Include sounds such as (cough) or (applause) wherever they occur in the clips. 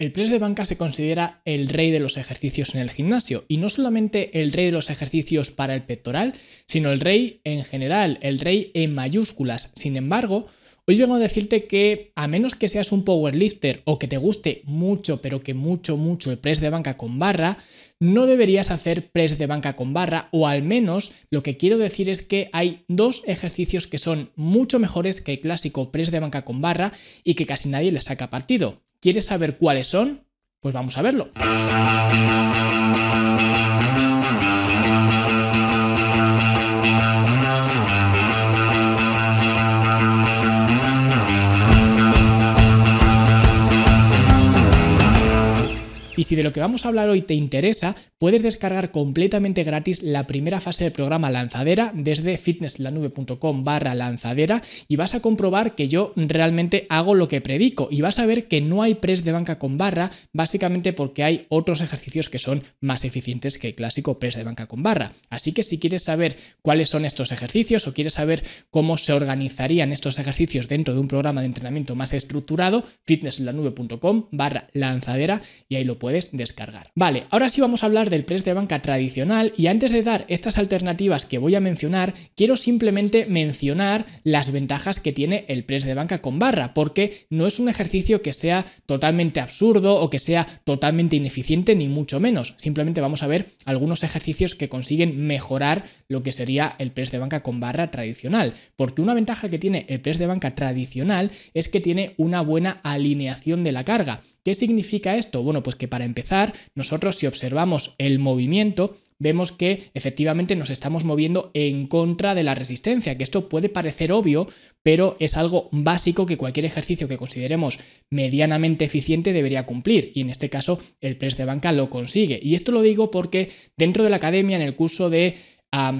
El press de banca se considera el rey de los ejercicios en el gimnasio y no solamente el rey de los ejercicios para el pectoral, sino el rey en general, el rey en mayúsculas. Sin embargo, hoy vengo a decirte que a menos que seas un powerlifter o que te guste mucho, pero que mucho, mucho el press de banca con barra, no deberías hacer press de banca con barra o al menos lo que quiero decir es que hay dos ejercicios que son mucho mejores que el clásico press de banca con barra y que casi nadie les saca partido. ¿Quieres saber cuáles son? Pues vamos a verlo. Si de lo que vamos a hablar hoy te interesa, puedes descargar completamente gratis la primera fase del programa Lanzadera desde fitnesslanube.com barra lanzadera y vas a comprobar que yo realmente hago lo que predico y vas a ver que no hay press de banca con barra básicamente porque hay otros ejercicios que son más eficientes que el clásico press de banca con barra. Así que si quieres saber cuáles son estos ejercicios o quieres saber cómo se organizarían estos ejercicios dentro de un programa de entrenamiento más estructurado, fitnesslanube.com barra lanzadera y ahí lo puedes descargar. Vale, ahora sí vamos a hablar del press de banca tradicional y antes de dar estas alternativas que voy a mencionar, quiero simplemente mencionar las ventajas que tiene el press de banca con barra, porque no es un ejercicio que sea totalmente absurdo o que sea totalmente ineficiente, ni mucho menos. Simplemente vamos a ver algunos ejercicios que consiguen mejorar lo que sería el press de banca con barra tradicional, porque una ventaja que tiene el press de banca tradicional es que tiene una buena alineación de la carga. ¿Qué significa esto? Bueno, pues que para empezar, nosotros si observamos el movimiento, vemos que efectivamente nos estamos moviendo en contra de la resistencia, que esto puede parecer obvio, pero es algo básico que cualquier ejercicio que consideremos medianamente eficiente debería cumplir, y en este caso el press de banca lo consigue. Y esto lo digo porque dentro de la academia, en el curso de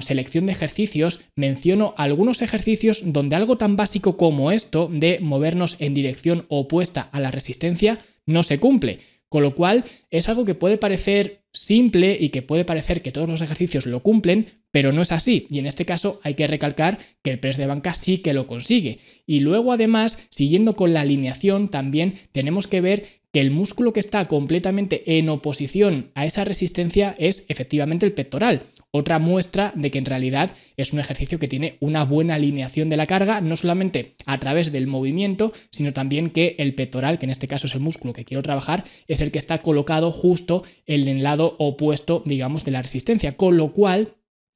selección de ejercicios, menciono algunos ejercicios donde algo tan básico como esto de movernos en dirección opuesta a la resistencia no se cumple. Con lo cual es algo que puede parecer simple y que puede parecer que todos los ejercicios lo cumplen, pero no es así. Y en este caso hay que recalcar que el press de banca sí que lo consigue. Y luego además, siguiendo con la alineación, también tenemos que ver que el músculo que está completamente en oposición a esa resistencia es efectivamente el pectoral. Otra muestra de que en realidad es un ejercicio que tiene una buena alineación de la carga, no solamente a través del movimiento, sino también que el pectoral, que en este caso es el músculo que quiero trabajar, es el que está colocado justo en el lado opuesto, digamos, de la resistencia. Con lo cual,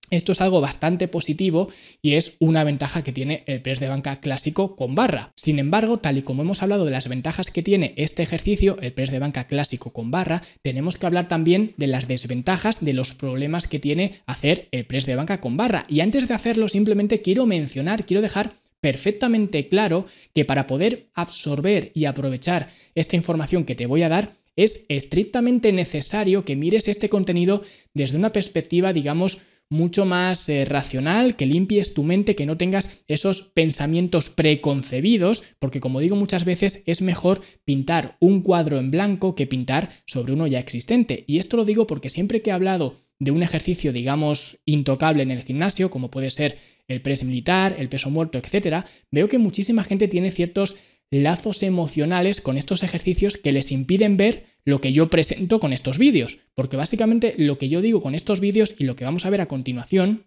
esto es algo bastante positivo y es una ventaja que tiene el press de banca clásico con barra. Sin embargo, tal y como hemos hablado de las ventajas que tiene este ejercicio, el press de banca clásico con barra, tenemos que hablar también de las desventajas, de los problemas que tiene hacer el press de banca con barra. Y antes de hacerlo, simplemente quiero mencionar, quiero dejar perfectamente claro que para poder absorber y aprovechar esta información que te voy a dar, es estrictamente necesario que mires este contenido desde una perspectiva, digamos, mucho más eh, racional, que limpies tu mente, que no tengas esos pensamientos preconcebidos, porque como digo muchas veces es mejor pintar un cuadro en blanco que pintar sobre uno ya existente. Y esto lo digo porque siempre que he hablado de un ejercicio, digamos, intocable en el gimnasio, como puede ser el press militar, el peso muerto, etcétera, veo que muchísima gente tiene ciertos lazos emocionales con estos ejercicios que les impiden ver lo que yo presento con estos vídeos. Porque básicamente lo que yo digo con estos vídeos y lo que vamos a ver a continuación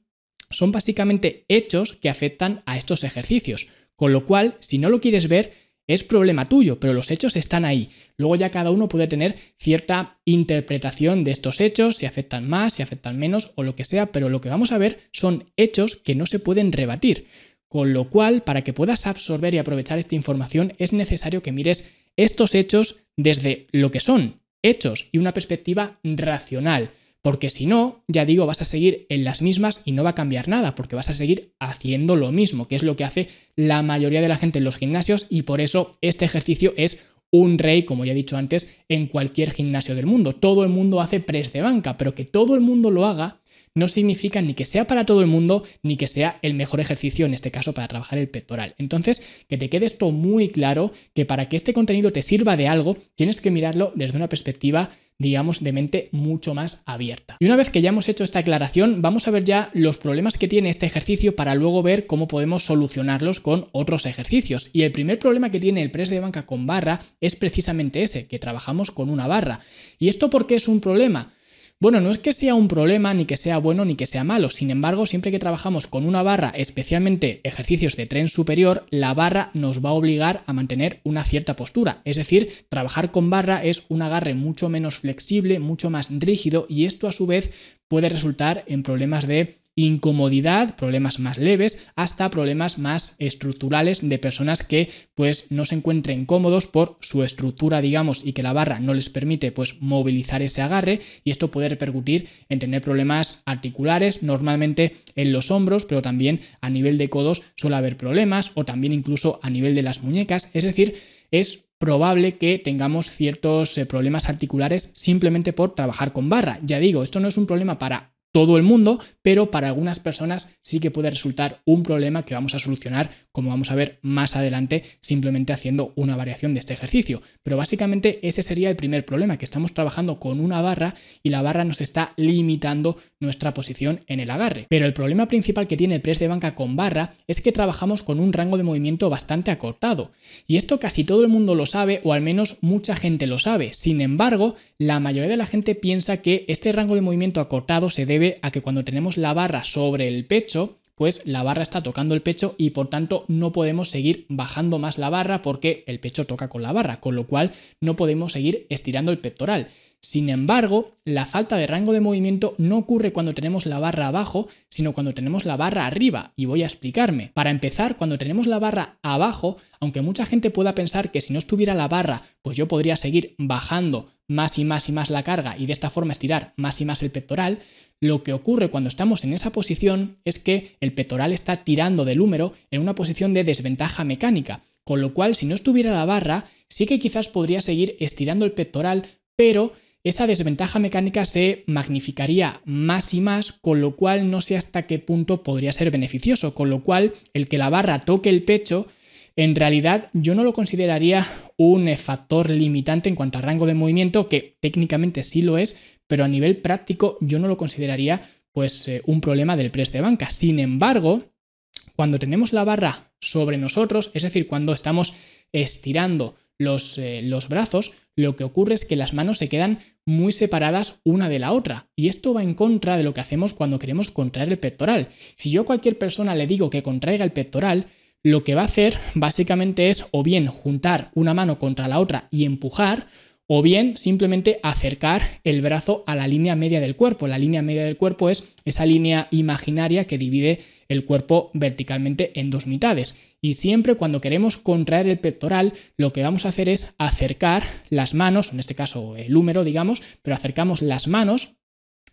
son básicamente hechos que afectan a estos ejercicios. Con lo cual, si no lo quieres ver, es problema tuyo, pero los hechos están ahí. Luego ya cada uno puede tener cierta interpretación de estos hechos, si afectan más, si afectan menos o lo que sea, pero lo que vamos a ver son hechos que no se pueden rebatir. Con lo cual, para que puedas absorber y aprovechar esta información, es necesario que mires estos hechos desde lo que son hechos y una perspectiva racional. Porque si no, ya digo, vas a seguir en las mismas y no va a cambiar nada, porque vas a seguir haciendo lo mismo, que es lo que hace la mayoría de la gente en los gimnasios y por eso este ejercicio es un rey, como ya he dicho antes, en cualquier gimnasio del mundo. Todo el mundo hace press de banca, pero que todo el mundo lo haga no significa ni que sea para todo el mundo, ni que sea el mejor ejercicio, en este caso, para trabajar el pectoral. Entonces, que te quede esto muy claro, que para que este contenido te sirva de algo, tienes que mirarlo desde una perspectiva digamos, de mente mucho más abierta. Y una vez que ya hemos hecho esta aclaración, vamos a ver ya los problemas que tiene este ejercicio para luego ver cómo podemos solucionarlos con otros ejercicios. Y el primer problema que tiene el press de banca con barra es precisamente ese, que trabajamos con una barra. ¿Y esto por qué es un problema? Bueno, no es que sea un problema, ni que sea bueno, ni que sea malo. Sin embargo, siempre que trabajamos con una barra, especialmente ejercicios de tren superior, la barra nos va a obligar a mantener una cierta postura. Es decir, trabajar con barra es un agarre mucho menos flexible, mucho más rígido y esto a su vez puede resultar en problemas de incomodidad, problemas más leves, hasta problemas más estructurales de personas que pues no se encuentren cómodos por su estructura, digamos, y que la barra no les permite pues movilizar ese agarre y esto puede repercutir en tener problemas articulares, normalmente en los hombros, pero también a nivel de codos suele haber problemas o también incluso a nivel de las muñecas, es decir, es probable que tengamos ciertos eh, problemas articulares simplemente por trabajar con barra. Ya digo, esto no es un problema para todo el mundo, pero para algunas personas sí que puede resultar un problema que vamos a solucionar, como vamos a ver más adelante, simplemente haciendo una variación de este ejercicio. Pero básicamente ese sería el primer problema, que estamos trabajando con una barra y la barra nos está limitando nuestra posición en el agarre. Pero el problema principal que tiene el press de banca con barra es que trabajamos con un rango de movimiento bastante acortado. Y esto casi todo el mundo lo sabe, o al menos mucha gente lo sabe. Sin embargo, la mayoría de la gente piensa que este rango de movimiento acortado se debe a que cuando tenemos la barra sobre el pecho, pues la barra está tocando el pecho y por tanto no podemos seguir bajando más la barra porque el pecho toca con la barra, con lo cual no podemos seguir estirando el pectoral. Sin embargo, la falta de rango de movimiento no ocurre cuando tenemos la barra abajo, sino cuando tenemos la barra arriba, y voy a explicarme. Para empezar, cuando tenemos la barra abajo, aunque mucha gente pueda pensar que si no estuviera la barra, pues yo podría seguir bajando más y más y más la carga y de esta forma estirar más y más el pectoral, lo que ocurre cuando estamos en esa posición es que el pectoral está tirando del húmero en una posición de desventaja mecánica, con lo cual si no estuviera la barra, sí que quizás podría seguir estirando el pectoral, pero esa desventaja mecánica se magnificaría más y más, con lo cual no sé hasta qué punto podría ser beneficioso, con lo cual el que la barra toque el pecho en realidad yo no lo consideraría un factor limitante en cuanto a rango de movimiento, que técnicamente sí lo es, pero a nivel práctico yo no lo consideraría pues eh, un problema del press de banca. Sin embargo, cuando tenemos la barra sobre nosotros, es decir, cuando estamos estirando los, eh, los brazos, lo que ocurre es que las manos se quedan muy separadas una de la otra. Y esto va en contra de lo que hacemos cuando queremos contraer el pectoral. Si yo a cualquier persona le digo que contraiga el pectoral, lo que va a hacer básicamente es o bien juntar una mano contra la otra y empujar, o bien simplemente acercar el brazo a la línea media del cuerpo. La línea media del cuerpo es esa línea imaginaria que divide el cuerpo verticalmente en dos mitades. Y siempre cuando queremos contraer el pectoral, lo que vamos a hacer es acercar las manos, en este caso el húmero, digamos, pero acercamos las manos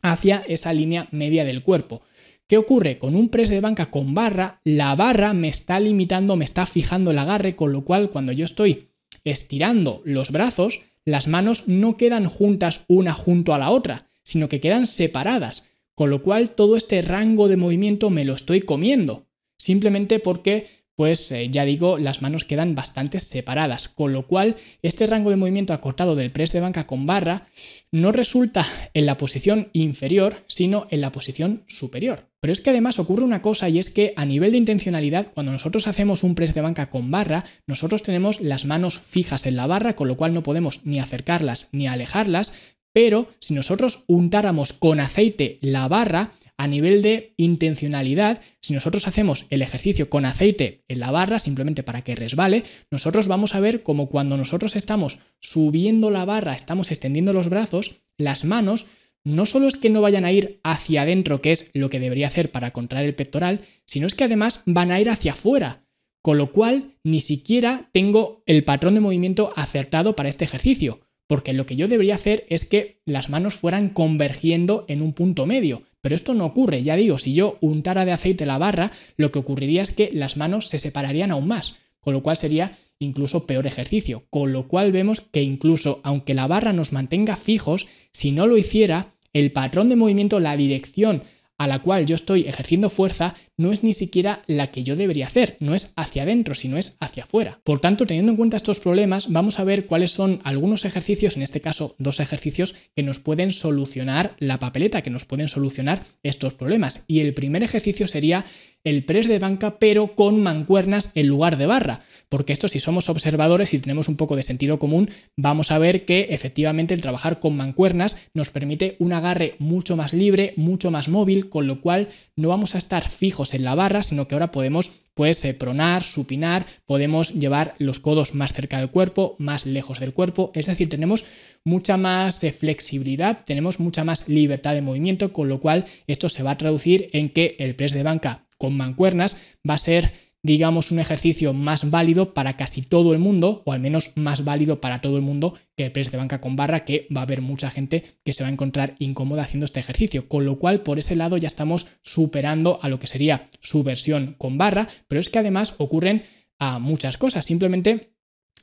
hacia esa línea media del cuerpo. ¿Qué ocurre? Con un press de banca con barra, la barra me está limitando, me está fijando el agarre, con lo cual cuando yo estoy estirando los brazos, las manos no quedan juntas una junto a la otra, sino que quedan separadas, con lo cual todo este rango de movimiento me lo estoy comiendo, simplemente porque pues eh, ya digo, las manos quedan bastante separadas, con lo cual este rango de movimiento acortado del press de banca con barra no resulta en la posición inferior, sino en la posición superior. Pero es que además ocurre una cosa y es que a nivel de intencionalidad, cuando nosotros hacemos un press de banca con barra, nosotros tenemos las manos fijas en la barra, con lo cual no podemos ni acercarlas ni alejarlas, pero si nosotros untáramos con aceite la barra, a nivel de intencionalidad, si nosotros hacemos el ejercicio con aceite en la barra, simplemente para que resbale, nosotros vamos a ver como cuando nosotros estamos subiendo la barra, estamos extendiendo los brazos, las manos no solo es que no vayan a ir hacia adentro, que es lo que debería hacer para contraer el pectoral, sino es que además van a ir hacia afuera. Con lo cual, ni siquiera tengo el patrón de movimiento acertado para este ejercicio, porque lo que yo debería hacer es que las manos fueran convergiendo en un punto medio. Pero esto no ocurre, ya digo, si yo untara de aceite la barra, lo que ocurriría es que las manos se separarían aún más, con lo cual sería incluso peor ejercicio. Con lo cual vemos que incluso aunque la barra nos mantenga fijos, si no lo hiciera, el patrón de movimiento, la dirección a la cual yo estoy ejerciendo fuerza no es ni siquiera la que yo debería hacer, no es hacia adentro, sino es hacia afuera. Por tanto, teniendo en cuenta estos problemas, vamos a ver cuáles son algunos ejercicios, en este caso dos ejercicios, que nos pueden solucionar la papeleta, que nos pueden solucionar estos problemas. Y el primer ejercicio sería el press de banca, pero con mancuernas en lugar de barra. Porque esto, si somos observadores y tenemos un poco de sentido común, vamos a ver que efectivamente el trabajar con mancuernas nos permite un agarre mucho más libre, mucho más móvil, con lo cual no vamos a estar fijos en la barra, sino que ahora podemos pues eh, pronar, supinar, podemos llevar los codos más cerca del cuerpo, más lejos del cuerpo, es decir, tenemos mucha más eh, flexibilidad, tenemos mucha más libertad de movimiento, con lo cual esto se va a traducir en que el press de banca con mancuernas va a ser digamos, un ejercicio más válido para casi todo el mundo, o al menos más válido para todo el mundo que el press de banca con barra, que va a haber mucha gente que se va a encontrar incómoda haciendo este ejercicio. Con lo cual, por ese lado ya estamos superando a lo que sería su versión con barra, pero es que además ocurren a muchas cosas. Simplemente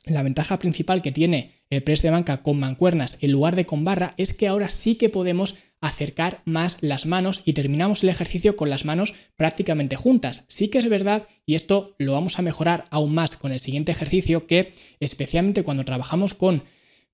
la ventaja principal que tiene el press de banca con mancuernas en lugar de con barra es que ahora sí que podemos acercar más las manos y terminamos el ejercicio con las manos prácticamente juntas. Sí que es verdad, y esto lo vamos a mejorar aún más con el siguiente ejercicio, que especialmente cuando trabajamos con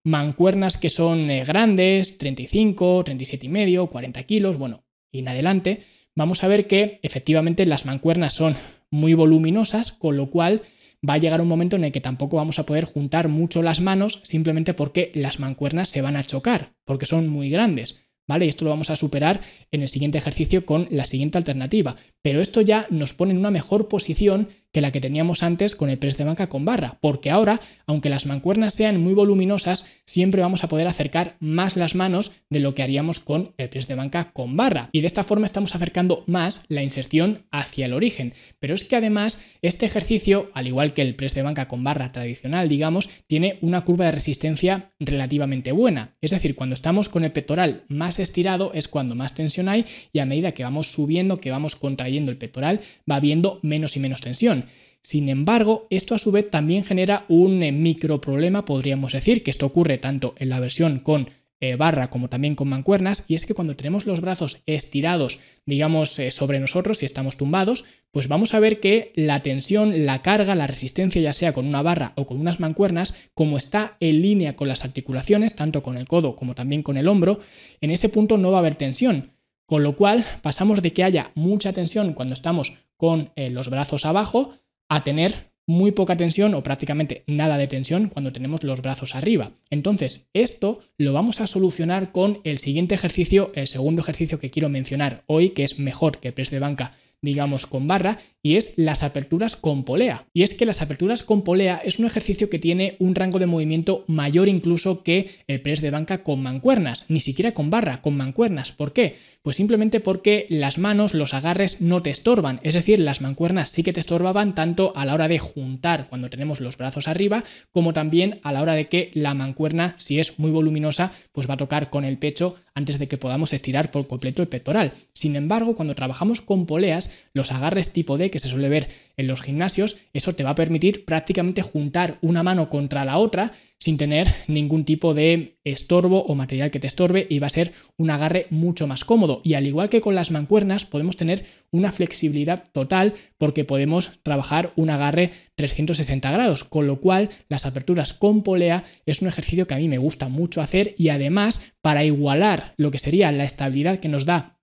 mancuernas que son eh, grandes, 35, 37 y medio, 40 kilos, bueno, y en adelante, vamos a ver que efectivamente las mancuernas son muy voluminosas, con lo cual va a llegar un momento en el que tampoco vamos a poder juntar mucho las manos simplemente porque las mancuernas se van a chocar, porque son muy grandes. ¿Vale? Y esto lo vamos a superar en el siguiente ejercicio con la siguiente alternativa. Pero esto ya nos pone en una mejor posición que la que teníamos antes con el press de banca con barra, porque ahora, aunque las mancuernas sean muy voluminosas, siempre vamos a poder acercar más las manos de lo que haríamos con el press de banca con barra. Y de esta forma estamos acercando más la inserción hacia el origen. Pero es que además este ejercicio, al igual que el press de banca con barra tradicional, digamos, tiene una curva de resistencia relativamente buena. Es decir, cuando estamos con el pectoral más estirado es cuando más tensión hay y a medida que vamos subiendo, que vamos contrayendo el pectoral, va habiendo menos y menos tensión. Sin embargo, esto a su vez también genera un eh, micro problema, podríamos decir, que esto ocurre tanto en la versión con eh, barra como también con mancuernas, y es que cuando tenemos los brazos estirados, digamos, eh, sobre nosotros, si estamos tumbados, pues vamos a ver que la tensión, la carga, la resistencia, ya sea con una barra o con unas mancuernas, como está en línea con las articulaciones, tanto con el codo como también con el hombro, en ese punto no va a haber tensión. Con lo cual pasamos de que haya mucha tensión cuando estamos con eh, los brazos abajo a tener muy poca tensión o prácticamente nada de tensión cuando tenemos los brazos arriba. Entonces, esto lo vamos a solucionar con el siguiente ejercicio, el segundo ejercicio que quiero mencionar hoy, que es mejor que press de banca digamos, con barra, y es las aperturas con polea. Y es que las aperturas con polea es un ejercicio que tiene un rango de movimiento mayor incluso que el press de banca con mancuernas, ni siquiera con barra, con mancuernas. ¿Por qué? Pues simplemente porque las manos, los agarres no te estorban, es decir, las mancuernas sí que te estorbaban tanto a la hora de juntar cuando tenemos los brazos arriba, como también a la hora de que la mancuerna, si es muy voluminosa, pues va a tocar con el pecho antes de que podamos estirar por completo el pectoral. Sin embargo, cuando trabajamos con poleas, los agarres tipo D que se suele ver en los gimnasios, eso te va a permitir prácticamente juntar una mano contra la otra sin tener ningún tipo de estorbo o material que te estorbe y va a ser un agarre mucho más cómodo. Y al igual que con las mancuernas, podemos tener una flexibilidad total porque podemos trabajar un agarre 360 grados, con lo cual las aperturas con polea es un ejercicio que a mí me gusta mucho hacer y además para igualar lo que sería la estabilidad que nos da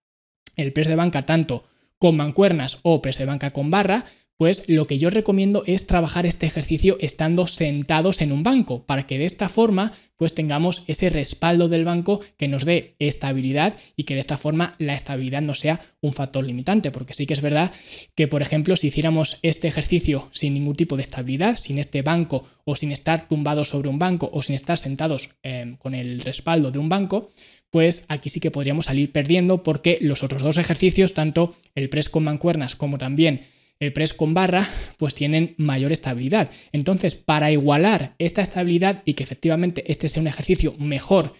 el press de banca tanto con mancuernas o press de banca con barra, pues lo que yo recomiendo es trabajar este ejercicio estando sentados en un banco, para que de esta forma pues tengamos ese respaldo del banco que nos dé estabilidad y que de esta forma la estabilidad no sea un factor limitante, porque sí que es verdad que por ejemplo si hiciéramos este ejercicio sin ningún tipo de estabilidad, sin este banco o sin estar tumbados sobre un banco o sin estar sentados em, con el respaldo de un banco, pues aquí sí que podríamos salir perdiendo porque los otros dos ejercicios, tanto el press con mancuernas como también el press con barra, pues tienen mayor estabilidad. Entonces, para igualar esta estabilidad y que efectivamente este sea un ejercicio mejor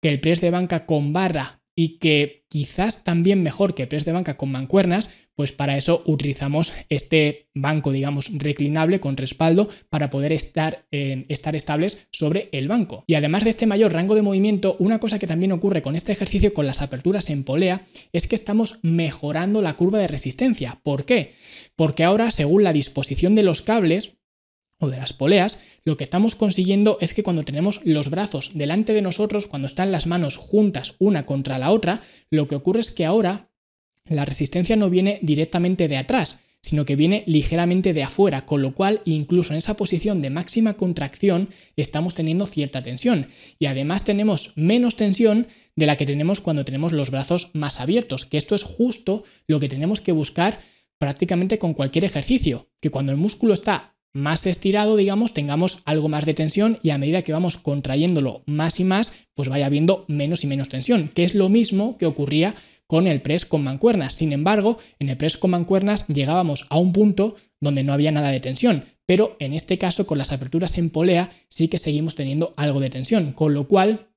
que el press de banca con barra y que quizás también mejor que el press de banca con mancuernas, pues para eso utilizamos este banco, digamos, reclinable con respaldo para poder estar, estar estables sobre el banco. Y además de este mayor rango de movimiento, una cosa que también ocurre con este ejercicio con las aperturas en polea es que estamos mejorando la curva de resistencia. ¿Por qué? Porque ahora, según la disposición de los cables, o de las poleas, lo que estamos consiguiendo es que cuando tenemos los brazos delante de nosotros, cuando están las manos juntas una contra la otra, lo que ocurre es que ahora la resistencia no viene directamente de atrás, sino que viene ligeramente de afuera, con lo cual incluso en esa posición de máxima contracción estamos teniendo cierta tensión. Y además tenemos menos tensión de la que tenemos cuando tenemos los brazos más abiertos, que esto es justo lo que tenemos que buscar prácticamente con cualquier ejercicio, que cuando el músculo está más estirado, digamos, tengamos algo más de tensión y a medida que vamos contrayéndolo más y más, pues vaya habiendo menos y menos tensión, que es lo mismo que ocurría con el press con mancuernas. Sin embargo, en el press con mancuernas llegábamos a un punto donde no había nada de tensión, pero en este caso con las aperturas en polea sí que seguimos teniendo algo de tensión, con lo cual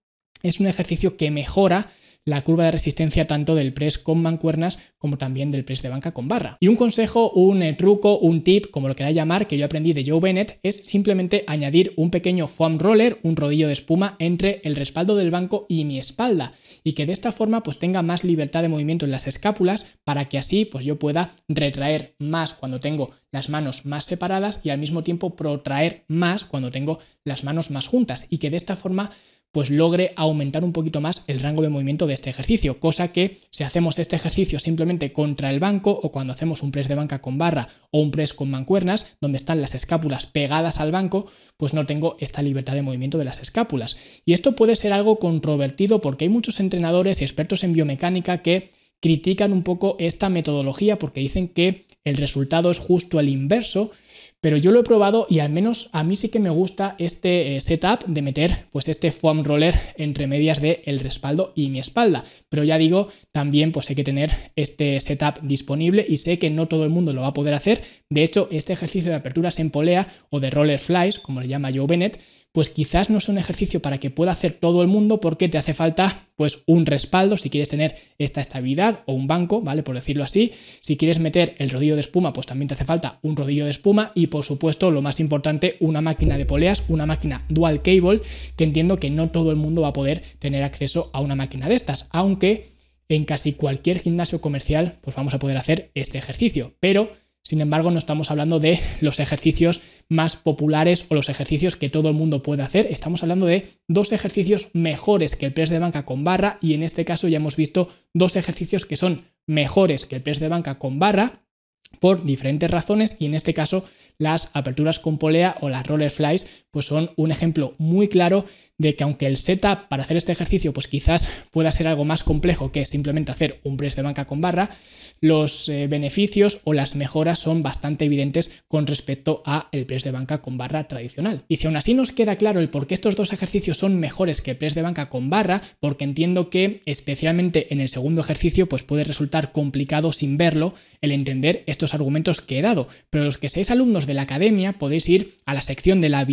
es un ejercicio que mejora la curva de resistencia tanto del press con mancuernas como también del press de banca con barra. Y un consejo, un eh, truco, un tip, como lo queráis llamar, que yo aprendí de Joe Bennett, es simplemente añadir un pequeño foam roller, un rodillo de espuma entre el respaldo del banco y mi espalda y que de esta forma pues tenga más libertad de movimiento en las escápulas para que así pues yo pueda retraer más cuando tengo las manos más separadas y al mismo tiempo protraer más cuando tengo las manos más juntas y que de esta forma pues logre aumentar un poquito más el rango de movimiento de este ejercicio, cosa que si hacemos este ejercicio simplemente contra el banco o cuando hacemos un press de banca con barra o un press con mancuernas, donde están las escápulas pegadas al banco, pues no tengo esta libertad de movimiento de las escápulas. Y esto puede ser algo controvertido porque hay muchos entrenadores y expertos en biomecánica que critican un poco esta metodología porque dicen que el resultado es justo el inverso pero yo lo he probado y al menos a mí sí que me gusta este eh, setup de meter pues este foam roller entre medias de el respaldo y mi espalda. Pero ya digo, también pues hay que tener este setup disponible y sé que no todo el mundo lo va a poder hacer. De hecho, este ejercicio de aperturas en polea o de roller flies, como le llama Joe Bennett, pues quizás no es un ejercicio para que pueda hacer todo el mundo porque te hace falta pues un respaldo si quieres tener esta estabilidad o un banco, ¿vale? Por decirlo así. Si quieres meter el rodillo de espuma, pues también te hace falta un rodillo de espuma y por supuesto, lo más importante, una máquina de poleas, una máquina dual cable, que entiendo que no todo el mundo va a poder tener acceso a una máquina de estas, aunque en casi cualquier gimnasio comercial pues vamos a poder hacer este ejercicio, pero sin embargo, no estamos hablando de los ejercicios más populares o los ejercicios que todo el mundo puede hacer. Estamos hablando de dos ejercicios mejores que el press de banca con barra y en este caso ya hemos visto dos ejercicios que son mejores que el press de banca con barra por diferentes razones y en este caso las aperturas con polea o las roller flies pues son un ejemplo muy claro de que aunque el setup para hacer este ejercicio pues quizás pueda ser algo más complejo que simplemente hacer un press de banca con barra, los eh, beneficios o las mejoras son bastante evidentes con respecto a el press de banca con barra tradicional. Y si aún así nos queda claro el por qué estos dos ejercicios son mejores que el press de banca con barra, porque entiendo que especialmente en el segundo ejercicio pues puede resultar complicado sin verlo el entender estos argumentos que he dado, pero los que seáis alumnos de la academia podéis ir a la sección de la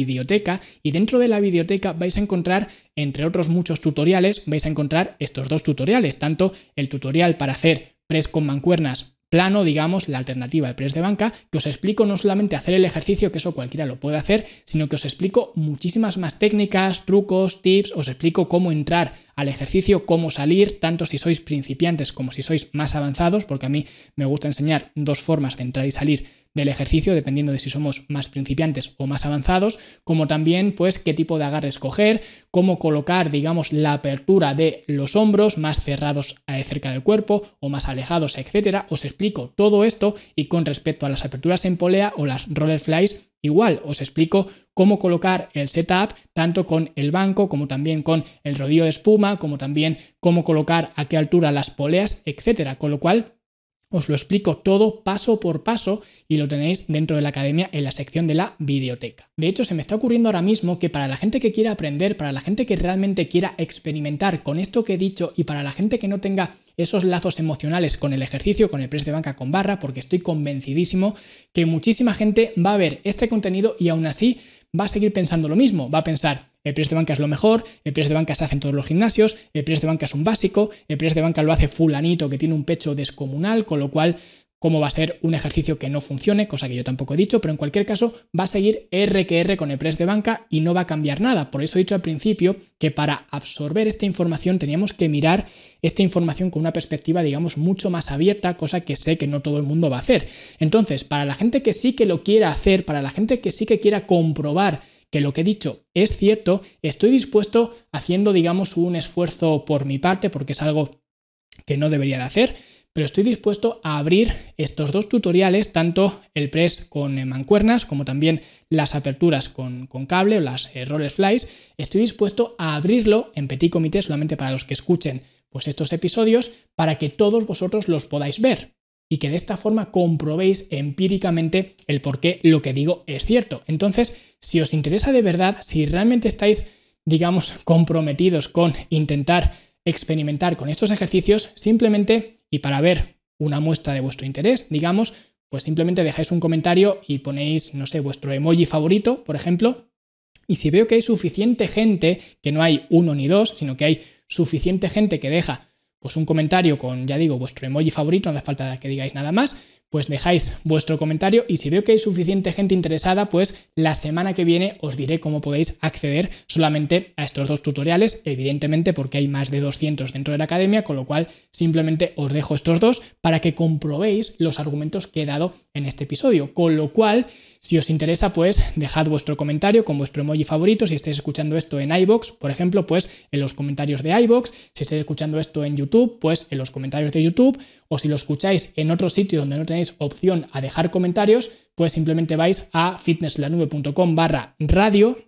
y dentro de la biblioteca vais a encontrar entre otros muchos tutoriales, vais a encontrar estos dos tutoriales, tanto el tutorial para hacer press con mancuernas plano, digamos, la alternativa al press de banca, que os explico no solamente hacer el ejercicio, que eso cualquiera lo puede hacer, sino que os explico muchísimas más técnicas, trucos, tips, os explico cómo entrar al ejercicio, cómo salir, tanto si sois principiantes como si sois más avanzados, porque a mí me gusta enseñar dos formas de entrar y salir del ejercicio, dependiendo de si somos más principiantes o más avanzados, como también pues qué tipo de agarre escoger, cómo colocar, digamos, la apertura de los hombros más cerrados eh, cerca del cuerpo o más alejados, etcétera. Os explico todo esto y con respecto a las aperturas en polea o las roller flies, Igual os explico cómo colocar el setup tanto con el banco como también con el rodillo de espuma, como también cómo colocar a qué altura las poleas, etcétera. Con lo cual os lo explico todo paso por paso y lo tenéis dentro de la academia en la sección de la biblioteca. De hecho, se me está ocurriendo ahora mismo que para la gente que quiera aprender, para la gente que realmente quiera experimentar con esto que he dicho y para la gente que no tenga esos lazos emocionales con el ejercicio, con el press de banca con barra, porque estoy convencidísimo que muchísima gente va a ver este contenido y aún así va a seguir pensando lo mismo, va a pensar, el press de banca es lo mejor, el press de banca se hace en todos los gimnasios, el press de banca es un básico, el press de banca lo hace fulanito que tiene un pecho descomunal, con lo cual cómo va a ser un ejercicio que no funcione, cosa que yo tampoco he dicho, pero en cualquier caso va a seguir R que R con el press de banca y no va a cambiar nada. Por eso he dicho al principio que para absorber esta información teníamos que mirar esta información con una perspectiva, digamos, mucho más abierta, cosa que sé que no todo el mundo va a hacer. Entonces, para la gente que sí que lo quiera hacer, para la gente que sí que quiera comprobar que lo que he dicho es cierto, estoy dispuesto haciendo, digamos, un esfuerzo por mi parte, porque es algo que no debería de hacer, pero estoy dispuesto a abrir estos dos tutoriales, tanto el press con eh, mancuernas como también las aperturas con, cable o las eh, flies. Estoy dispuesto a abrirlo en petit comité solamente para los que escuchen pues, estos episodios para que todos vosotros los podáis ver y que de esta forma comprobéis empíricamente el por qué lo que digo es cierto. Entonces, si os interesa de verdad, si realmente estáis, digamos, comprometidos con intentar experimentar con estos ejercicios, simplemente y para ver una muestra de vuestro interés, digamos, pues simplemente dejáis un comentario y ponéis, no sé, vuestro emoji favorito, por ejemplo. Y si veo que hay suficiente gente, que no hay uno ni dos, sino que hay suficiente gente que deja pues un comentario con, ya digo, vuestro emoji favorito, no hace falta que digáis nada más, pues dejáis vuestro comentario y si veo que hay suficiente gente interesada, pues la semana que viene os diré cómo podéis acceder solamente a estos dos tutoriales, evidentemente porque hay más de 200 dentro de la academia, con lo cual simplemente os dejo estos dos para que comprobéis los argumentos que he dado en este episodio, con lo cual si os interesa, pues dejad vuestro comentario con vuestro emoji favorito. Si estáis escuchando esto en iBox, por ejemplo, pues en los comentarios de iBox. Si estáis escuchando esto en YouTube, pues en los comentarios de YouTube. O si lo escucháis en otro sitio donde no tenéis opción a dejar comentarios, pues simplemente vais a fitnesslanube.com barra radio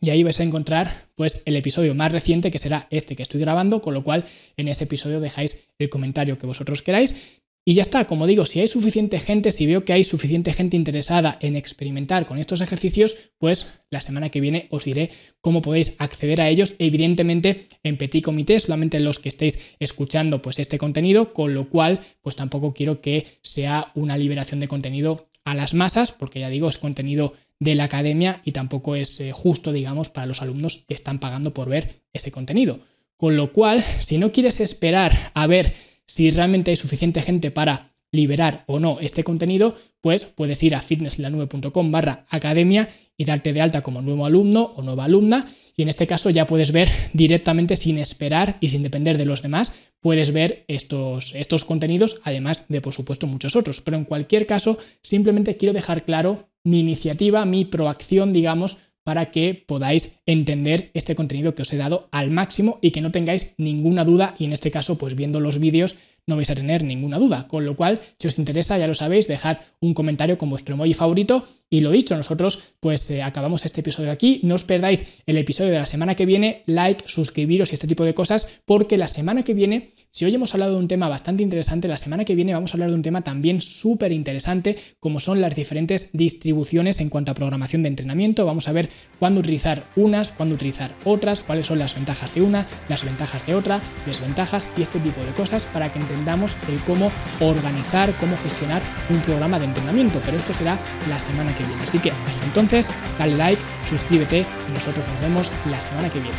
y ahí vais a encontrar pues el episodio más reciente que será este que estoy grabando, con lo cual en ese episodio dejáis el comentario que vosotros queráis y ya está, como digo, si hay suficiente gente, si veo que hay suficiente gente interesada en experimentar con estos ejercicios, pues la semana que viene os diré cómo podéis acceder a ellos, evidentemente en petit comité, solamente los que estéis escuchando pues este contenido, con lo cual pues tampoco quiero que sea una liberación de contenido a las masas, porque ya digo, es contenido de la academia y tampoco es eh, justo, digamos, para los alumnos que están pagando por ver ese contenido. Con lo cual, si no quieres esperar a ver si realmente hay suficiente gente para liberar o no este contenido, pues puedes ir a fitnesslanube.com barra academia y darte de alta como nuevo alumno o nueva alumna. Y en este caso ya puedes ver (laughs) directamente sin esperar y sin depender de los demás, puedes ver estos, estos contenidos, además de por supuesto muchos otros. Pero en cualquier caso, simplemente quiero dejar claro mi iniciativa, mi proacción, digamos, para que podáis entender este contenido que os he dado al máximo y que no tengáis ninguna duda y en este caso pues viendo los vídeos no vais a tener ninguna duda. Con lo cual, si os interesa, ya lo sabéis, dejad un comentario con vuestro emoji favorito. Y lo dicho, nosotros pues eh, acabamos este episodio aquí. No os perdáis el episodio de la semana que viene, like, suscribiros y este tipo de cosas, porque la semana que viene si hoy hemos hablado de un tema bastante interesante, la semana que viene vamos a hablar de un tema también súper interesante, como son las diferentes distribuciones en cuanto a programación de entrenamiento. Vamos a ver cuándo utilizar unas, cuándo utilizar otras, cuáles son las ventajas de una, las ventajas de otra, desventajas y este tipo de cosas para que entendamos el cómo organizar, cómo gestionar un programa de entrenamiento. Pero esto será la semana que. Así que hasta entonces, dale like, suscríbete y nosotros nos vemos la semana que viene.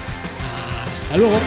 Hasta luego.